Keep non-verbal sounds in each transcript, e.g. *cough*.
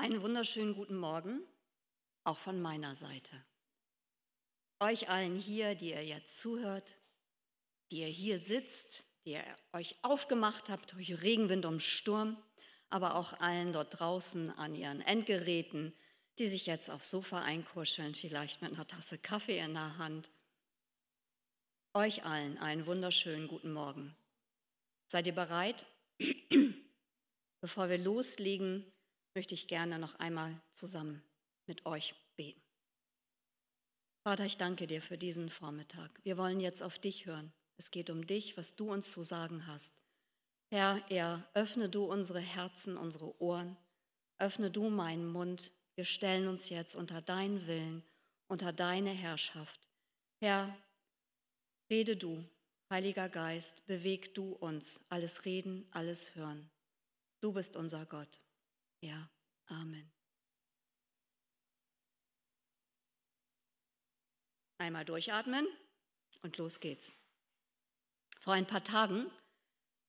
Einen wunderschönen guten Morgen, auch von meiner Seite. Euch allen hier, die ihr jetzt zuhört, die ihr hier sitzt, die ihr euch aufgemacht habt durch Regenwind und Sturm, aber auch allen dort draußen an ihren Endgeräten, die sich jetzt aufs Sofa einkuscheln, vielleicht mit einer Tasse Kaffee in der Hand. Euch allen einen wunderschönen guten Morgen. Seid ihr bereit? *clears throat* Bevor wir loslegen, möchte ich gerne noch einmal zusammen mit euch beten. Vater, ich danke dir für diesen Vormittag. Wir wollen jetzt auf dich hören. Es geht um dich, was du uns zu sagen hast. Herr, Herr, öffne du unsere Herzen, unsere Ohren, öffne du meinen Mund. Wir stellen uns jetzt unter deinen Willen, unter deine Herrschaft. Herr, rede du, Heiliger Geist, beweg du uns, alles reden, alles hören. Du bist unser Gott. Ja, Amen. Einmal durchatmen und los geht's. Vor ein paar Tagen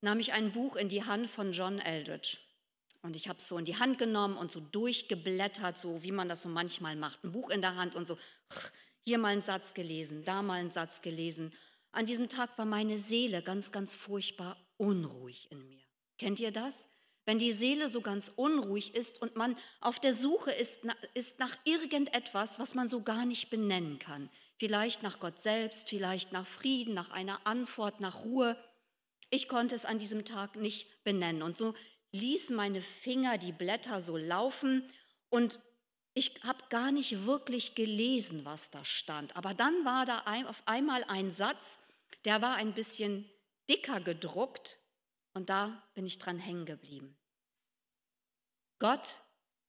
nahm ich ein Buch in die Hand von John Eldridge. Und ich habe es so in die Hand genommen und so durchgeblättert, so wie man das so manchmal macht. Ein Buch in der Hand und so hier mal einen Satz gelesen, da mal einen Satz gelesen. An diesem Tag war meine Seele ganz, ganz furchtbar unruhig in mir. Kennt ihr das? Wenn die Seele so ganz unruhig ist und man auf der Suche ist, ist nach irgendetwas, was man so gar nicht benennen kann. Vielleicht nach Gott selbst, vielleicht nach Frieden, nach einer Antwort, nach Ruhe. Ich konnte es an diesem Tag nicht benennen. Und so ließ meine Finger die Blätter so laufen und ich habe gar nicht wirklich gelesen, was da stand. Aber dann war da auf einmal ein Satz, der war ein bisschen dicker gedruckt und da bin ich dran hängen geblieben. Gott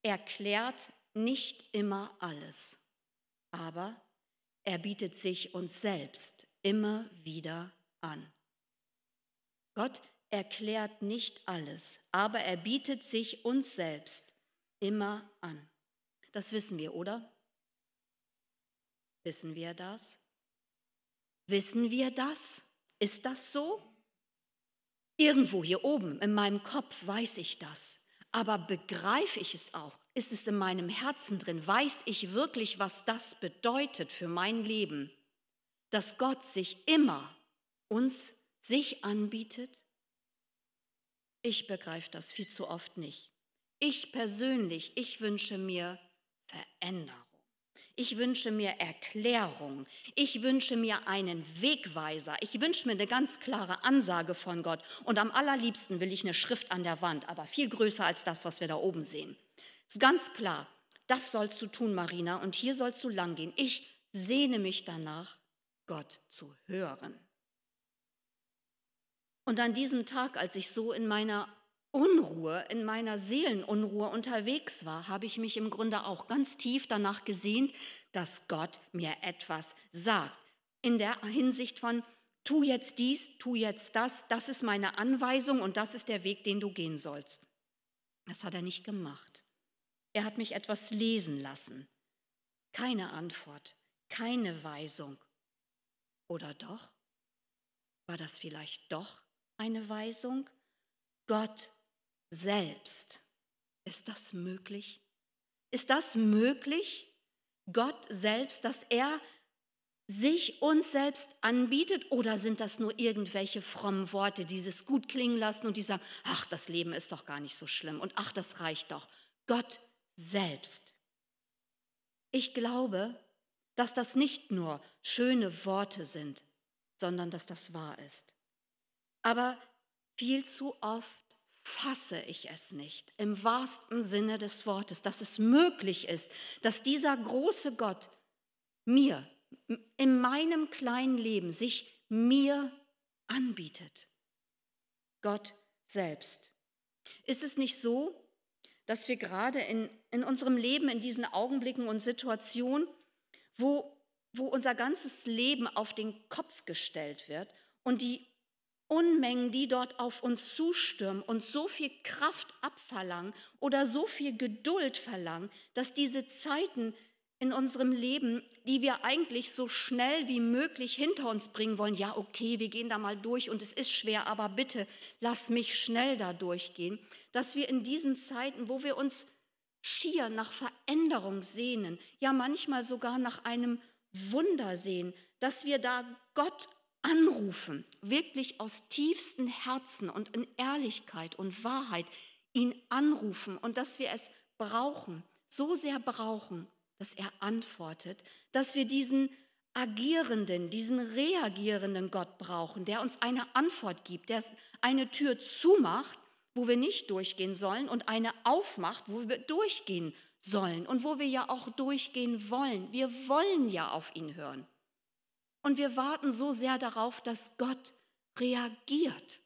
erklärt nicht immer alles, aber er bietet sich uns selbst immer wieder an. Gott erklärt nicht alles, aber er bietet sich uns selbst immer an. Das wissen wir, oder? Wissen wir das? Wissen wir das? Ist das so? Irgendwo hier oben in meinem Kopf weiß ich das. Aber begreife ich es auch? Ist es in meinem Herzen drin? Weiß ich wirklich, was das bedeutet für mein Leben? Dass Gott sich immer uns sich anbietet? Ich begreife das viel zu oft nicht. Ich persönlich, ich wünsche mir Veränderung. Ich wünsche mir Erklärung. Ich wünsche mir einen Wegweiser. Ich wünsche mir eine ganz klare Ansage von Gott. Und am allerliebsten will ich eine Schrift an der Wand, aber viel größer als das, was wir da oben sehen. Es ist ganz klar, das sollst du tun, Marina, und hier sollst du langgehen. Ich sehne mich danach, Gott zu hören. Und an diesem Tag, als ich so in meiner Unruhe, in meiner Seelenunruhe unterwegs war, habe ich mich im Grunde auch ganz tief danach gesehnt, dass Gott mir etwas sagt. In der Hinsicht von, tu jetzt dies, tu jetzt das, das ist meine Anweisung und das ist der Weg, den du gehen sollst. Das hat er nicht gemacht. Er hat mich etwas lesen lassen. Keine Antwort, keine Weisung. Oder doch? War das vielleicht doch eine Weisung? Gott selbst. Ist das möglich? Ist das möglich? Gott selbst, dass er sich uns selbst anbietet oder sind das nur irgendwelche frommen Worte, dieses gut klingen lassen und die sagen, ach, das Leben ist doch gar nicht so schlimm und ach, das reicht doch. Gott selbst. Ich glaube, dass das nicht nur schöne Worte sind, sondern dass das wahr ist. Aber viel zu oft fasse ich es nicht, im wahrsten Sinne des Wortes, dass es möglich ist, dass dieser große Gott mir, in meinem kleinen Leben, sich mir anbietet. Gott selbst. Ist es nicht so, dass wir gerade in, in unserem Leben, in diesen Augenblicken und Situationen, wo, wo unser ganzes Leben auf den Kopf gestellt wird und die Unmengen, die dort auf uns zustürmen und so viel Kraft abverlangen oder so viel Geduld verlangen, dass diese Zeiten in unserem Leben, die wir eigentlich so schnell wie möglich hinter uns bringen wollen, ja, okay, wir gehen da mal durch und es ist schwer, aber bitte lass mich schnell da durchgehen, dass wir in diesen Zeiten, wo wir uns schier nach Veränderung sehnen, ja manchmal sogar nach einem Wunder sehen, dass wir da Gott anrufen, wirklich aus tiefstem Herzen und in Ehrlichkeit und Wahrheit ihn anrufen und dass wir es brauchen, so sehr brauchen, dass er antwortet, dass wir diesen agierenden, diesen reagierenden Gott brauchen, der uns eine Antwort gibt, der eine Tür zumacht, wo wir nicht durchgehen sollen und eine aufmacht, wo wir durchgehen sollen und wo wir ja auch durchgehen wollen. Wir wollen ja auf ihn hören. Und wir warten so sehr darauf, dass Gott reagiert.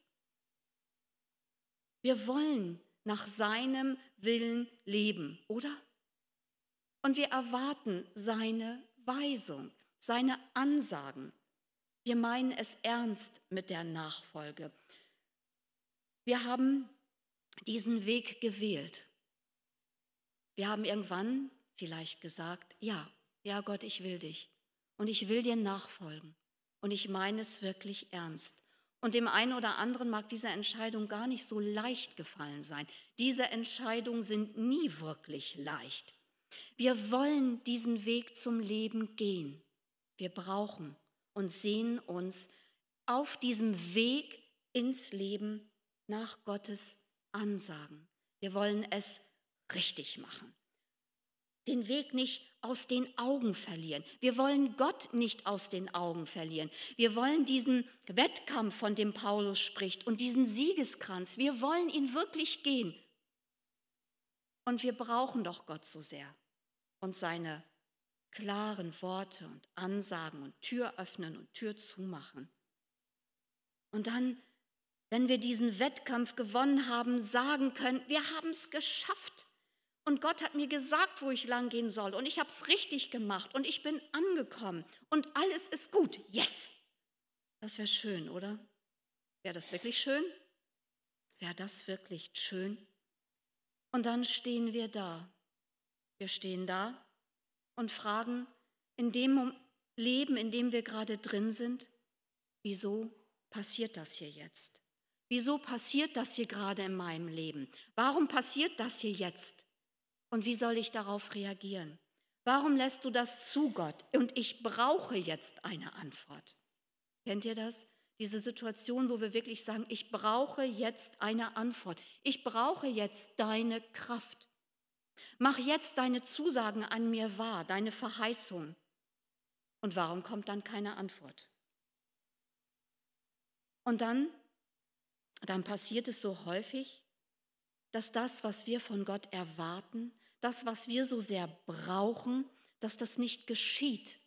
Wir wollen nach seinem Willen leben, oder? Und wir erwarten seine Weisung, seine Ansagen. Wir meinen es ernst mit der Nachfolge. Wir haben diesen Weg gewählt. Wir haben irgendwann vielleicht gesagt, ja, ja Gott, ich will dich und ich will dir nachfolgen und ich meine es wirklich ernst. Und dem einen oder anderen mag diese Entscheidung gar nicht so leicht gefallen sein. Diese Entscheidungen sind nie wirklich leicht. Wir wollen diesen Weg zum Leben gehen. Wir brauchen und sehen uns auf diesem Weg ins Leben nach Gottes Ansagen. Wir wollen es richtig machen. Den Weg nicht aus den Augen verlieren. Wir wollen Gott nicht aus den Augen verlieren. Wir wollen diesen Wettkampf, von dem Paulus spricht, und diesen Siegeskranz, wir wollen ihn wirklich gehen. Und wir brauchen doch Gott so sehr und seine klaren Worte und Ansagen und Tür öffnen und Tür zumachen. Und dann, wenn wir diesen Wettkampf gewonnen haben, sagen können, wir haben es geschafft. Und Gott hat mir gesagt, wo ich lang gehen soll. Und ich habe es richtig gemacht. Und ich bin angekommen. Und alles ist gut. Yes. Das wäre schön, oder? Wäre das wirklich schön? Wäre das wirklich schön? Und dann stehen wir da. Wir stehen da und fragen in dem Leben, in dem wir gerade drin sind, wieso passiert das hier jetzt? Wieso passiert das hier gerade in meinem Leben? Warum passiert das hier jetzt? Und wie soll ich darauf reagieren? Warum lässt du das zu, Gott? Und ich brauche jetzt eine Antwort. Kennt ihr das? Diese Situation, wo wir wirklich sagen, ich brauche jetzt eine Antwort. Ich brauche jetzt deine Kraft. Mach jetzt deine Zusagen an mir wahr, deine Verheißung. Und warum kommt dann keine Antwort? Und dann, dann passiert es so häufig, dass das, was wir von Gott erwarten, das, was wir so sehr brauchen, dass das nicht geschieht.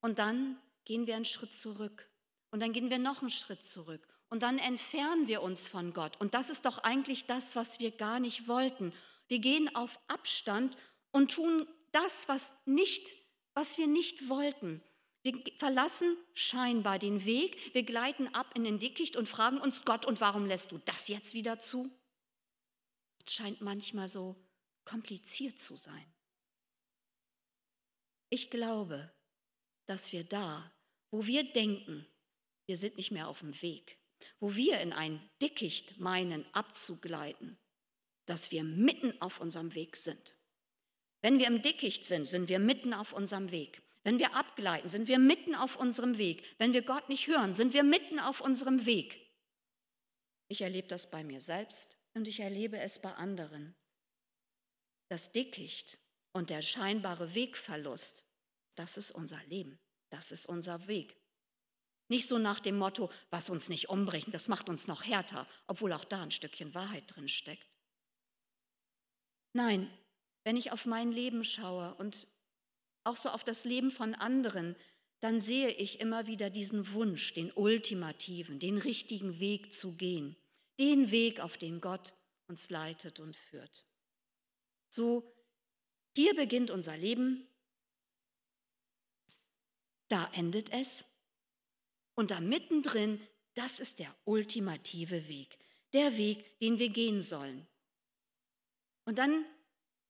Und dann gehen wir einen Schritt zurück. Und dann gehen wir noch einen Schritt zurück. Und dann entfernen wir uns von Gott. Und das ist doch eigentlich das, was wir gar nicht wollten. Wir gehen auf Abstand und tun das, was nicht, was wir nicht wollten. Wir verlassen scheinbar den Weg, wir gleiten ab in den Dickicht und fragen uns Gott, und warum lässt du das jetzt wieder zu? Es scheint manchmal so kompliziert zu sein. Ich glaube, dass wir da, wo wir denken, wir sind nicht mehr auf dem Weg, wo wir in ein Dickicht meinen abzugleiten, dass wir mitten auf unserem Weg sind. Wenn wir im Dickicht sind, sind wir mitten auf unserem Weg. Wenn wir abgleiten, sind wir mitten auf unserem Weg. Wenn wir Gott nicht hören, sind wir mitten auf unserem Weg. Ich erlebe das bei mir selbst und ich erlebe es bei anderen. Das Dickicht und der scheinbare Wegverlust, das ist unser Leben, das ist unser Weg. Nicht so nach dem Motto, was uns nicht umbringt, das macht uns noch härter, obwohl auch da ein Stückchen Wahrheit drin steckt. Nein, wenn ich auf mein Leben schaue und auch so auf das Leben von anderen, dann sehe ich immer wieder diesen Wunsch, den ultimativen, den richtigen Weg zu gehen, den Weg, auf den Gott uns leitet und führt. So, hier beginnt unser Leben, da endet es und da mittendrin, das ist der ultimative Weg, der Weg, den wir gehen sollen. Und dann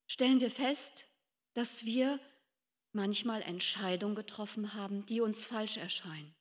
stellen wir fest, dass wir manchmal Entscheidungen getroffen haben, die uns falsch erscheinen.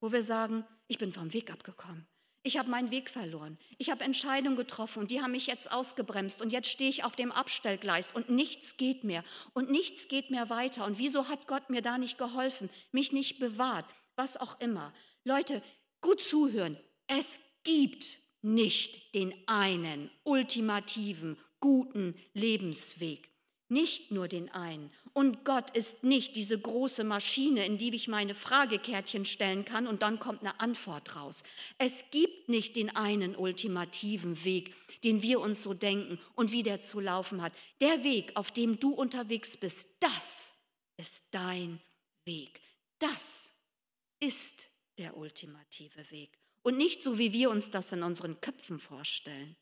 Wo wir sagen, ich bin vom Weg abgekommen. Ich habe meinen Weg verloren. Ich habe Entscheidungen getroffen und die haben mich jetzt ausgebremst und jetzt stehe ich auf dem Abstellgleis und nichts geht mehr und nichts geht mehr weiter. Und wieso hat Gott mir da nicht geholfen, mich nicht bewahrt, was auch immer. Leute, gut zuhören. Es gibt nicht den einen ultimativen, guten Lebensweg. Nicht nur den einen. Und Gott ist nicht diese große Maschine, in die ich meine Fragekärtchen stellen kann und dann kommt eine Antwort raus. Es gibt nicht den einen ultimativen Weg, den wir uns so denken und wie der zu laufen hat. Der Weg, auf dem du unterwegs bist, das ist dein Weg. Das ist der ultimative Weg. Und nicht so, wie wir uns das in unseren Köpfen vorstellen,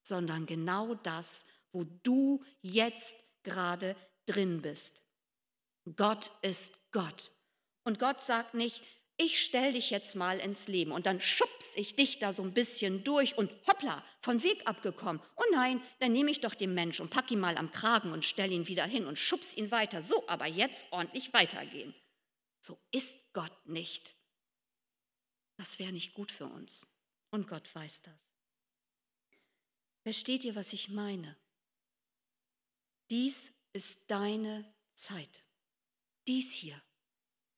sondern genau das, wo du jetzt gerade drin bist. Gott ist Gott. Und Gott sagt nicht, ich stell dich jetzt mal ins Leben und dann schubs ich dich da so ein bisschen durch und hoppla, von Weg abgekommen. Oh nein, dann nehme ich doch den Mensch und pack ihn mal am Kragen und stell ihn wieder hin und schubs ihn weiter. So, aber jetzt ordentlich weitergehen. So ist Gott nicht. Das wäre nicht gut für uns. Und Gott weiß das. Versteht ihr, was ich meine? Dies ist deine Zeit. Dies hier,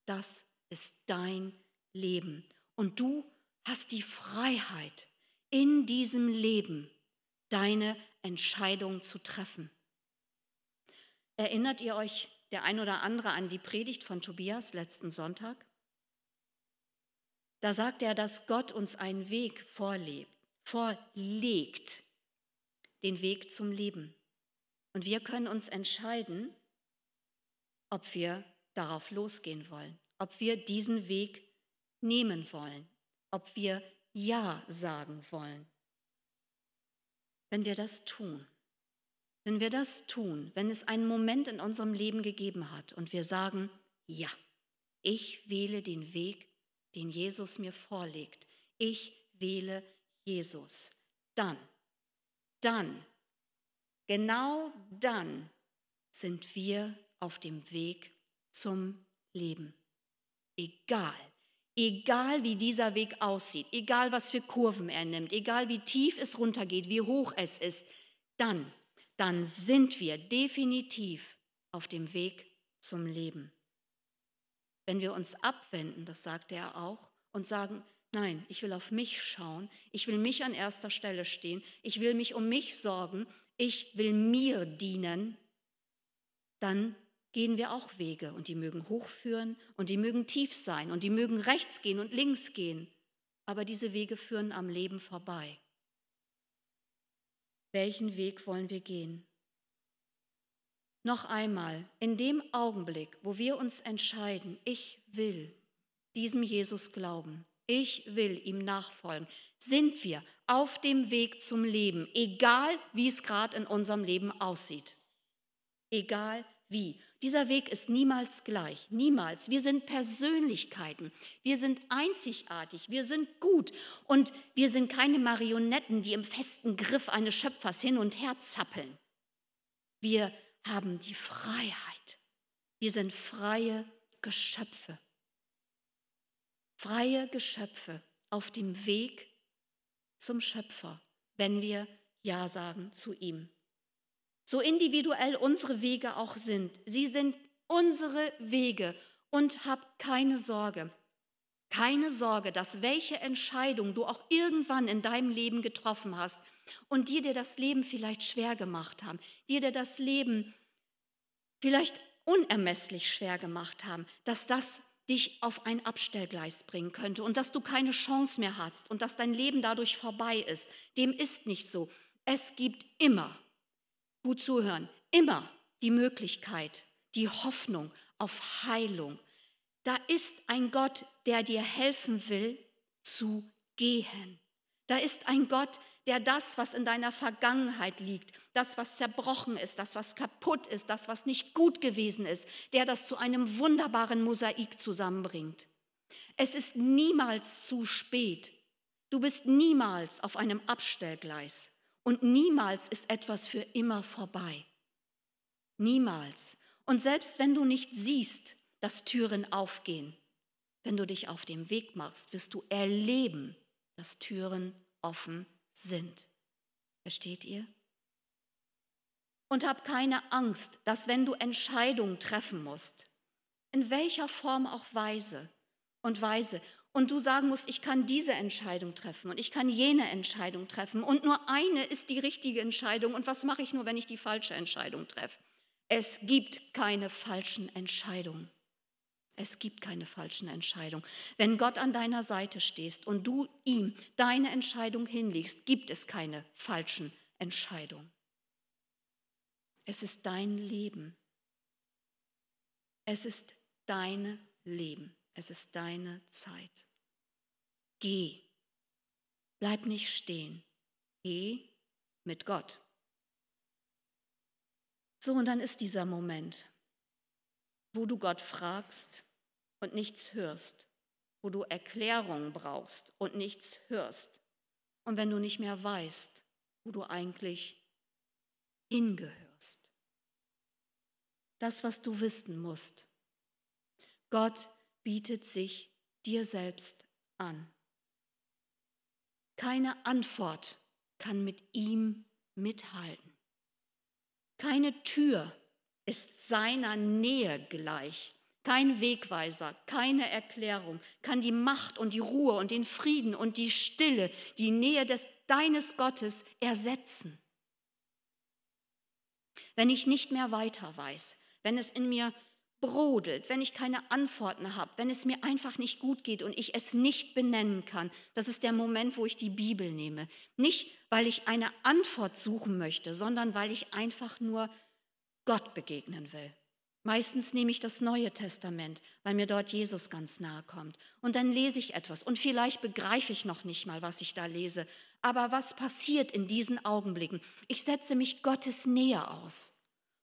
das ist dein Leben. Und du hast die Freiheit, in diesem Leben deine Entscheidung zu treffen. Erinnert ihr euch der ein oder andere an die Predigt von Tobias letzten Sonntag? Da sagt er, dass Gott uns einen Weg vorlebt, vorlegt, den Weg zum Leben. Und wir können uns entscheiden, ob wir darauf losgehen wollen, ob wir diesen Weg nehmen wollen, ob wir Ja sagen wollen. Wenn wir das tun, wenn wir das tun, wenn es einen Moment in unserem Leben gegeben hat und wir sagen, ja, ich wähle den Weg, den Jesus mir vorlegt, ich wähle Jesus, dann, dann Genau dann sind wir auf dem Weg zum Leben. Egal, egal wie dieser Weg aussieht, egal was für Kurven er nimmt, egal wie tief es runtergeht, wie hoch es ist, dann, dann sind wir definitiv auf dem Weg zum Leben. Wenn wir uns abwenden, das sagte er auch, und sagen, nein, ich will auf mich schauen, ich will mich an erster Stelle stehen, ich will mich um mich sorgen, ich will mir dienen, dann gehen wir auch Wege und die mögen hochführen und die mögen tief sein und die mögen rechts gehen und links gehen, aber diese Wege führen am Leben vorbei. Welchen Weg wollen wir gehen? Noch einmal, in dem Augenblick, wo wir uns entscheiden, ich will diesem Jesus glauben, ich will ihm nachfolgen, sind wir auf dem Weg zum Leben, egal wie es gerade in unserem Leben aussieht. Egal wie. Dieser Weg ist niemals gleich, niemals. Wir sind Persönlichkeiten, wir sind einzigartig, wir sind gut und wir sind keine Marionetten, die im festen Griff eines Schöpfers hin und her zappeln. Wir haben die Freiheit. Wir sind freie Geschöpfe. Freie Geschöpfe auf dem Weg zum Schöpfer, wenn wir Ja sagen zu ihm. So individuell unsere Wege auch sind, sie sind unsere Wege und hab keine Sorge. Keine Sorge, dass welche Entscheidung du auch irgendwann in deinem Leben getroffen hast und dir dir das Leben vielleicht schwer gemacht haben, dir dir das Leben vielleicht unermesslich schwer gemacht haben, dass das dich auf ein Abstellgleis bringen könnte und dass du keine Chance mehr hast und dass dein Leben dadurch vorbei ist. Dem ist nicht so. Es gibt immer, gut zuhören, immer die Möglichkeit, die Hoffnung auf Heilung. Da ist ein Gott, der dir helfen will zu gehen. Da ist ein Gott, der das, was in deiner Vergangenheit liegt, das, was zerbrochen ist, das, was kaputt ist, das, was nicht gut gewesen ist, der das zu einem wunderbaren Mosaik zusammenbringt. Es ist niemals zu spät. Du bist niemals auf einem Abstellgleis und niemals ist etwas für immer vorbei. Niemals. Und selbst wenn du nicht siehst, dass Türen aufgehen, wenn du dich auf dem Weg machst, wirst du erleben, dass Türen offen sind. Versteht ihr? Und hab keine Angst, dass wenn du Entscheidungen treffen musst, in welcher Form auch Weise und Weise, und du sagen musst, ich kann diese Entscheidung treffen und ich kann jene Entscheidung treffen und nur eine ist die richtige Entscheidung und was mache ich nur, wenn ich die falsche Entscheidung treffe? Es gibt keine falschen Entscheidungen. Es gibt keine falschen Entscheidungen. Wenn Gott an deiner Seite stehst und du ihm deine Entscheidung hinlegst, gibt es keine falschen Entscheidungen. Es ist dein Leben. Es ist dein Leben. Es ist deine Zeit. Geh. Bleib nicht stehen. Geh mit Gott. So, und dann ist dieser Moment, wo du Gott fragst und nichts hörst, wo du Erklärungen brauchst und nichts hörst. Und wenn du nicht mehr weißt, wo du eigentlich hingehörst. Das, was du wissen musst. Gott bietet sich dir selbst an. Keine Antwort kann mit ihm mithalten. Keine Tür ist seiner Nähe gleich. Kein Wegweiser, keine Erklärung kann die Macht und die Ruhe und den Frieden und die Stille, die Nähe des, deines Gottes ersetzen. Wenn ich nicht mehr weiter weiß, wenn es in mir brodelt, wenn ich keine Antworten habe, wenn es mir einfach nicht gut geht und ich es nicht benennen kann, das ist der Moment, wo ich die Bibel nehme. Nicht, weil ich eine Antwort suchen möchte, sondern weil ich einfach nur Gott begegnen will. Meistens nehme ich das Neue Testament, weil mir dort Jesus ganz nahe kommt. Und dann lese ich etwas und vielleicht begreife ich noch nicht mal, was ich da lese. Aber was passiert in diesen Augenblicken? Ich setze mich Gottes Nähe aus.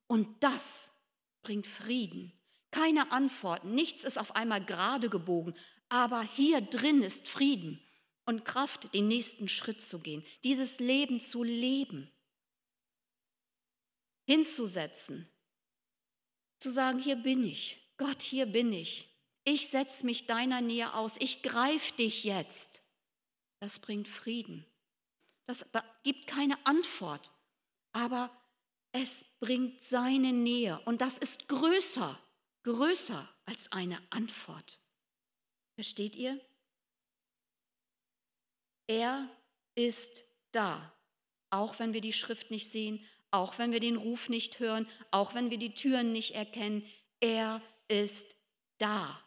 Und das bringt Frieden keine Antworten, nichts ist auf einmal gerade gebogen, aber hier drin ist Frieden und Kraft, den nächsten Schritt zu gehen, dieses Leben zu leben, hinzusetzen, zu sagen, hier bin ich, Gott, hier bin ich, ich setze mich deiner Nähe aus, ich greife dich jetzt. Das bringt Frieden. Das gibt keine Antwort, aber es bringt seine Nähe und das ist größer größer als eine Antwort. Versteht ihr? Er ist da, auch wenn wir die Schrift nicht sehen, auch wenn wir den Ruf nicht hören, auch wenn wir die Türen nicht erkennen. Er ist da.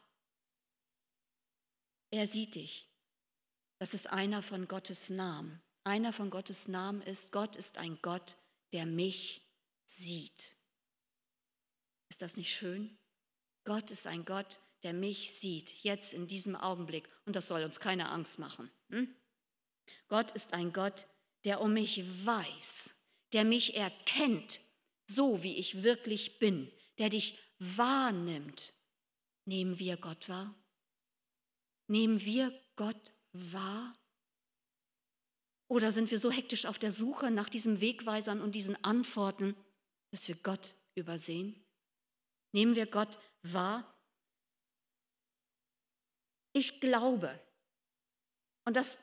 Er sieht dich. Das ist einer von Gottes Namen. Einer von Gottes Namen ist, Gott ist ein Gott, der mich sieht. Ist das nicht schön? Gott ist ein Gott, der mich sieht, jetzt in diesem Augenblick. Und das soll uns keine Angst machen. Hm? Gott ist ein Gott, der um mich weiß, der mich erkennt, so wie ich wirklich bin, der dich wahrnimmt. Nehmen wir Gott wahr? Nehmen wir Gott wahr? Oder sind wir so hektisch auf der Suche nach diesen Wegweisern und diesen Antworten, dass wir Gott übersehen? Nehmen wir Gott wahr? Ich glaube, und das,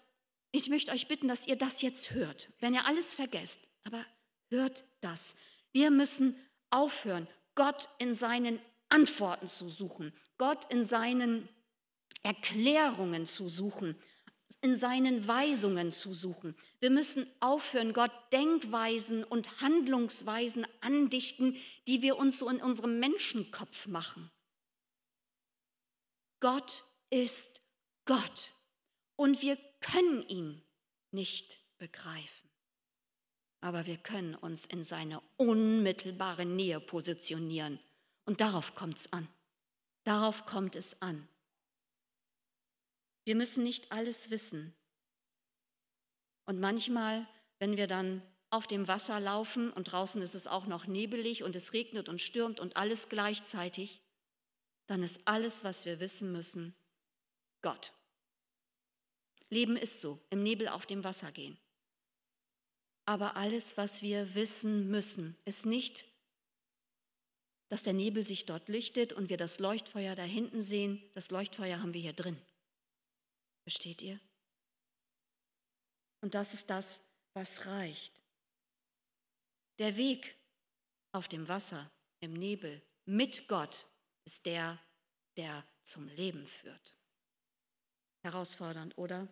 ich möchte euch bitten, dass ihr das jetzt hört, wenn ihr alles vergesst, aber hört das. Wir müssen aufhören, Gott in seinen Antworten zu suchen, Gott in seinen Erklärungen zu suchen, in seinen Weisungen zu suchen. Wir müssen aufhören, Gott Denkweisen und Handlungsweisen andichten, die wir uns so in unserem Menschenkopf machen. Gott ist Gott und wir können ihn nicht begreifen. Aber wir können uns in seine unmittelbare Nähe positionieren. Und darauf kommt es an. Darauf kommt es an. Wir müssen nicht alles wissen. Und manchmal, wenn wir dann auf dem Wasser laufen und draußen ist es auch noch nebelig und es regnet und stürmt und alles gleichzeitig, dann ist alles, was wir wissen müssen, Gott. Leben ist so, im Nebel auf dem Wasser gehen. Aber alles, was wir wissen müssen, ist nicht, dass der Nebel sich dort lichtet und wir das Leuchtfeuer da hinten sehen. Das Leuchtfeuer haben wir hier drin. Versteht ihr? Und das ist das, was reicht. Der Weg auf dem Wasser, im Nebel, mit Gott ist der, der zum Leben führt. Herausfordernd, oder?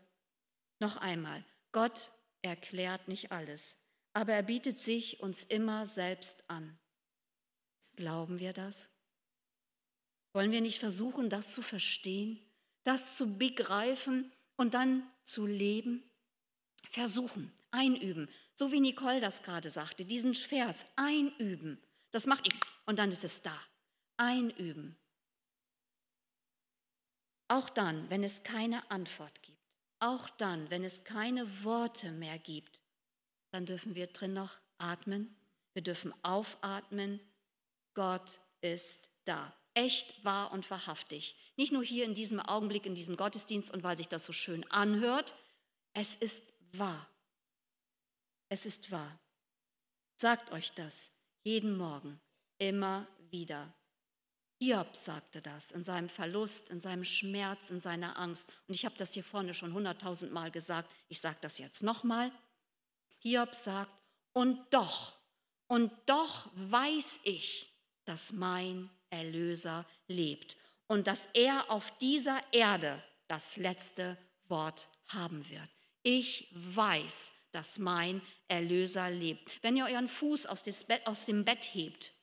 Noch einmal, Gott erklärt nicht alles, aber er bietet sich uns immer selbst an. Glauben wir das? Wollen wir nicht versuchen, das zu verstehen, das zu begreifen und dann zu leben? Versuchen, einüben, so wie Nicole das gerade sagte, diesen Vers einüben. Das macht ihr und dann ist es da. Einüben. Auch dann, wenn es keine Antwort gibt, auch dann, wenn es keine Worte mehr gibt, dann dürfen wir drin noch atmen. Wir dürfen aufatmen. Gott ist da. Echt, wahr und wahrhaftig. Nicht nur hier in diesem Augenblick, in diesem Gottesdienst und weil sich das so schön anhört. Es ist wahr. Es ist wahr. Sagt euch das jeden Morgen, immer wieder. Hiob sagte das in seinem Verlust, in seinem Schmerz, in seiner Angst. Und ich habe das hier vorne schon hunderttausend Mal gesagt. Ich sage das jetzt nochmal. Hiob sagt, und doch, und doch weiß ich, dass mein Erlöser lebt und dass er auf dieser Erde das letzte Wort haben wird. Ich weiß, dass mein Erlöser lebt. Wenn ihr euren Fuß aus dem Bett hebt,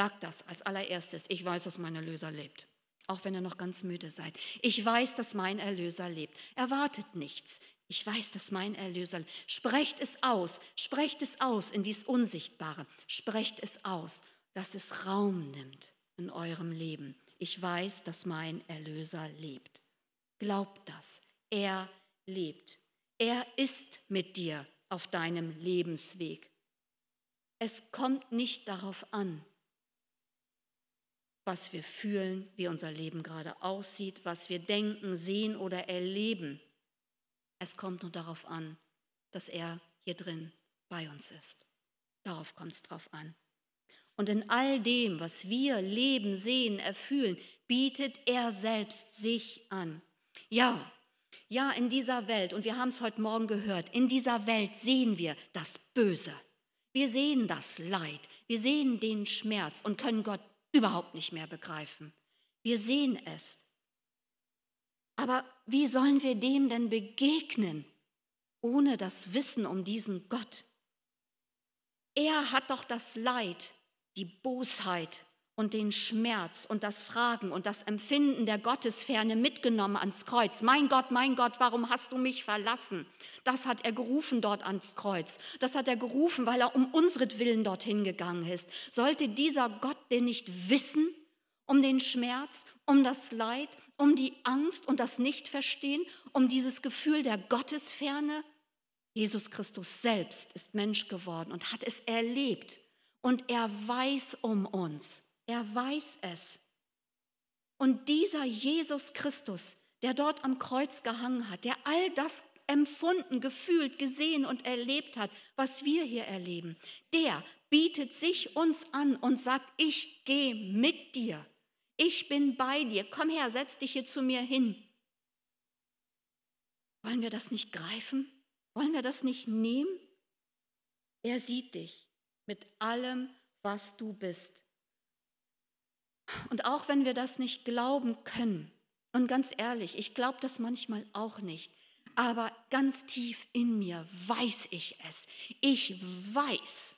sagt das als allererstes. Ich weiß, dass mein Erlöser lebt. Auch wenn ihr noch ganz müde seid. Ich weiß, dass mein Erlöser lebt. Erwartet nichts. Ich weiß, dass mein Erlöser lebt. Sprecht es aus. Sprecht es aus in dies Unsichtbare. Sprecht es aus, dass es Raum nimmt in eurem Leben. Ich weiß, dass mein Erlöser lebt. Glaubt das. Er lebt. Er ist mit dir auf deinem Lebensweg. Es kommt nicht darauf an, was wir fühlen, wie unser Leben gerade aussieht, was wir denken, sehen oder erleben. Es kommt nur darauf an, dass er hier drin bei uns ist. Darauf kommt es drauf an. Und in all dem, was wir leben, sehen, erfühlen, bietet er selbst sich an. Ja, ja, in dieser Welt, und wir haben es heute Morgen gehört, in dieser Welt sehen wir das Böse. Wir sehen das Leid, wir sehen den Schmerz und können Gott überhaupt nicht mehr begreifen. Wir sehen es. Aber wie sollen wir dem denn begegnen, ohne das Wissen um diesen Gott? Er hat doch das Leid, die Bosheit und den Schmerz und das Fragen und das Empfinden der Gottesferne mitgenommen ans Kreuz. Mein Gott, mein Gott, warum hast du mich verlassen? Das hat er gerufen dort ans Kreuz. Das hat er gerufen, weil er um unsretwillen dorthin gegangen ist. Sollte dieser Gott denn nicht wissen um den Schmerz, um das Leid, um die Angst und das Nichtverstehen, um dieses Gefühl der Gottesferne? Jesus Christus selbst ist Mensch geworden und hat es erlebt. Und er weiß um uns. Er weiß es. Und dieser Jesus Christus, der dort am Kreuz gehangen hat, der all das empfunden, gefühlt, gesehen und erlebt hat, was wir hier erleben, der bietet sich uns an und sagt, ich gehe mit dir. Ich bin bei dir. Komm her, setz dich hier zu mir hin. Wollen wir das nicht greifen? Wollen wir das nicht nehmen? Er sieht dich mit allem, was du bist. Und auch wenn wir das nicht glauben können, und ganz ehrlich, ich glaube das manchmal auch nicht, aber ganz tief in mir weiß ich es. Ich weiß,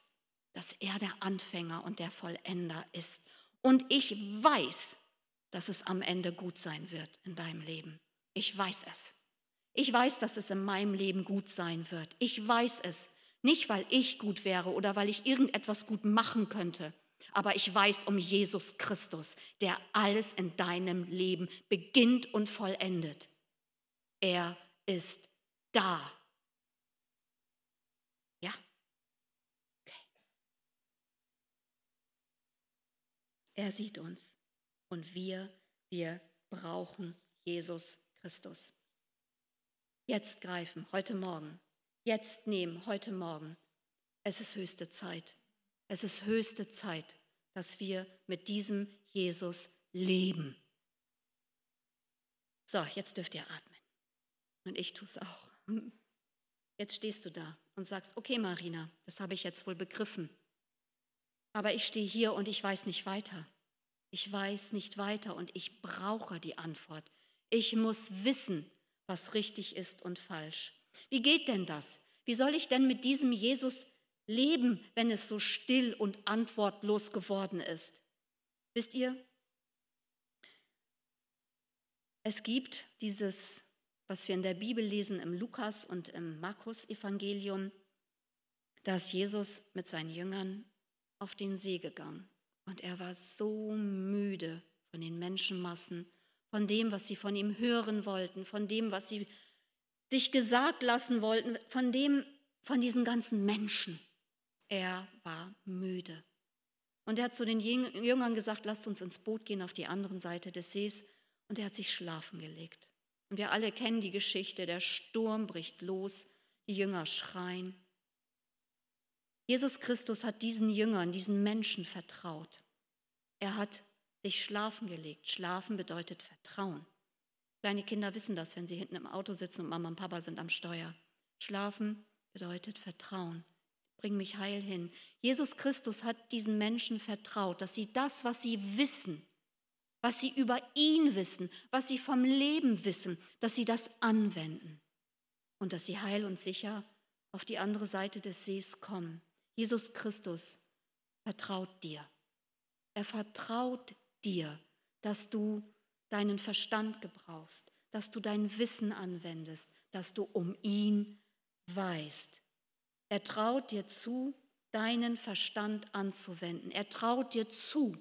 dass er der Anfänger und der Vollender ist. Und ich weiß, dass es am Ende gut sein wird in deinem Leben. Ich weiß es. Ich weiß, dass es in meinem Leben gut sein wird. Ich weiß es. Nicht, weil ich gut wäre oder weil ich irgendetwas gut machen könnte, aber ich weiß um Jesus Christus, der alles in deinem Leben beginnt und vollendet. Er ist da. Ja? Okay. Er sieht uns und wir, wir brauchen Jesus Christus. Jetzt greifen, heute Morgen. Jetzt nehmen, heute Morgen. Es ist höchste Zeit. Es ist höchste Zeit dass wir mit diesem Jesus leben. So, jetzt dürft ihr atmen. Und ich tue es auch. *laughs* Jetzt stehst du da und sagst, okay Marina, das habe ich jetzt wohl begriffen. Aber ich stehe hier und ich weiß nicht weiter. Ich weiß nicht weiter und ich brauche die Antwort. Ich muss wissen, was richtig ist und falsch. Wie geht denn das? Wie soll ich denn mit diesem Jesus leben, wenn es so still und antwortlos geworden ist? Wisst ihr, es gibt dieses, was wir in der Bibel lesen, im Lukas und im Markus-Evangelium, dass Jesus mit seinen Jüngern auf den See gegangen und er war so müde von den Menschenmassen, von dem, was sie von ihm hören wollten, von dem, was sie sich gesagt lassen wollten, von dem, von diesen ganzen Menschen. Er war müde. Und er hat zu den Jüngern gesagt, lasst uns ins Boot gehen auf die andere Seite des Sees. Und er hat sich schlafen gelegt. Und wir alle kennen die Geschichte, der Sturm bricht los, die Jünger schreien. Jesus Christus hat diesen Jüngern, diesen Menschen vertraut. Er hat sich schlafen gelegt. Schlafen bedeutet Vertrauen. Kleine Kinder wissen das, wenn sie hinten im Auto sitzen und Mama und Papa sind am Steuer. Schlafen bedeutet Vertrauen. Bring mich heil hin. Jesus Christus hat diesen Menschen vertraut, dass sie das, was sie wissen, was sie über ihn wissen, was sie vom Leben wissen, dass sie das anwenden und dass sie heil und sicher auf die andere Seite des Sees kommen. Jesus Christus vertraut dir. Er vertraut dir, dass du deinen Verstand gebrauchst, dass du dein Wissen anwendest, dass du um ihn weißt. Er traut dir zu, deinen Verstand anzuwenden. Er traut dir zu,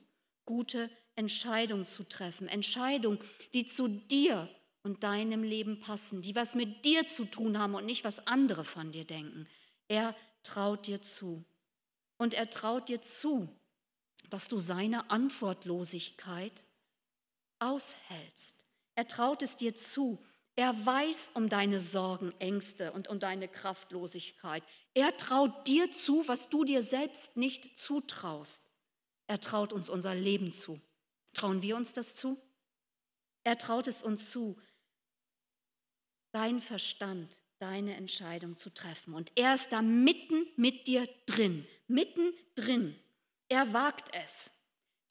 gute Entscheidungen zu treffen. Entscheidungen, die zu dir und deinem Leben passen, die was mit dir zu tun haben und nicht was andere von dir denken. Er traut dir zu. Und er traut dir zu, dass du seine Antwortlosigkeit aushältst. Er traut es dir zu. Er weiß um deine Sorgen, Ängste und um deine Kraftlosigkeit. Er traut dir zu, was du dir selbst nicht zutraust. Er traut uns unser Leben zu. Trauen wir uns das zu? Er traut es uns zu, dein Verstand, deine Entscheidung zu treffen. Und er ist da mitten mit dir drin, mitten drin. Er wagt es.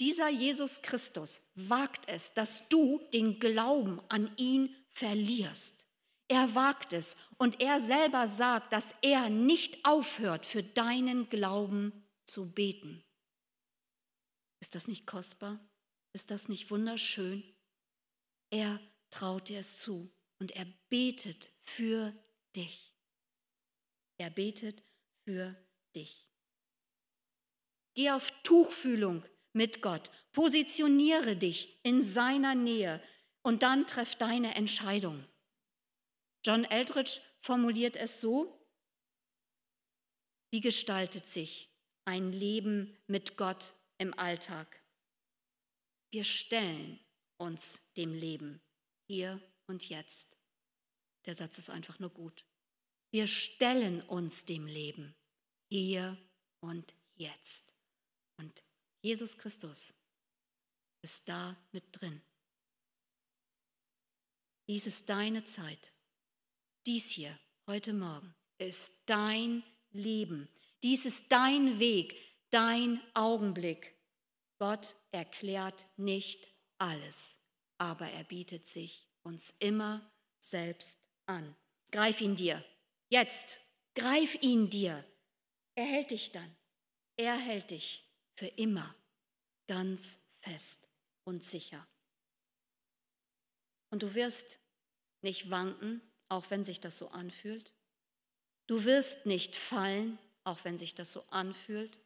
Dieser Jesus Christus wagt es, dass du den Glauben an ihn verlierst. Er wagt es und er selber sagt, dass er nicht aufhört, für deinen Glauben zu beten. Ist das nicht kostbar? Ist das nicht wunderschön? Er traut dir es zu und er betet für dich. Er betet für dich. Geh auf Tuchfühlung mit Gott. Positioniere dich in seiner Nähe und dann treff deine Entscheidung. John Eldridge formuliert es so, wie gestaltet sich ein Leben mit Gott im Alltag? Wir stellen uns dem Leben hier und jetzt. Der Satz ist einfach nur gut. Wir stellen uns dem Leben hier und jetzt. Und Jesus Christus ist da mit drin. Dies ist deine Zeit. Dies hier, heute Morgen, ist dein Leben. Dies ist dein Weg, dein Augenblick. Gott erklärt nicht alles, aber er bietet sich uns immer selbst an. Greif ihn dir. Jetzt. Greif ihn dir. Er hält dich dann. Er hält dich für immer ganz fest und sicher. Und du wirst nicht wanken, auch wenn sich das so anfühlt. Du wirst nicht fallen, auch wenn sich das so anfühlt.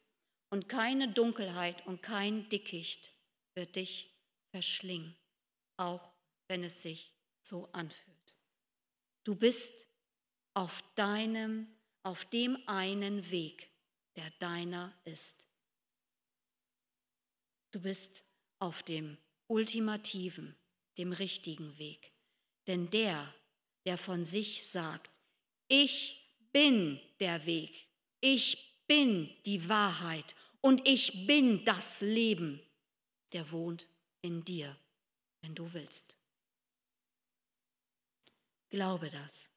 Und keine Dunkelheit und kein Dickicht wird dich verschlingen, auch wenn es sich so anfühlt. Du bist auf deinem, auf dem einen Weg, der deiner ist. Du bist auf dem ultimativen, dem richtigen Weg. Denn der, der von sich sagt, ich bin der Weg, ich bin die Wahrheit und ich bin das Leben, der wohnt in dir, wenn du willst. Glaube das.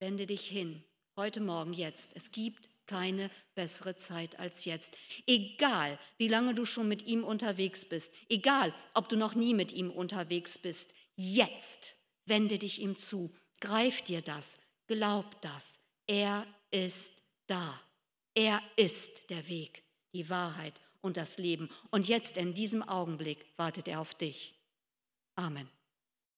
Wende dich hin, heute Morgen, jetzt. Es gibt keine bessere Zeit als jetzt. Egal, wie lange du schon mit ihm unterwegs bist, egal, ob du noch nie mit ihm unterwegs bist, jetzt wende dich ihm zu, greif dir das, glaub das. Er ist da. Er ist der Weg, die Wahrheit und das Leben. Und jetzt in diesem Augenblick wartet er auf dich. Amen.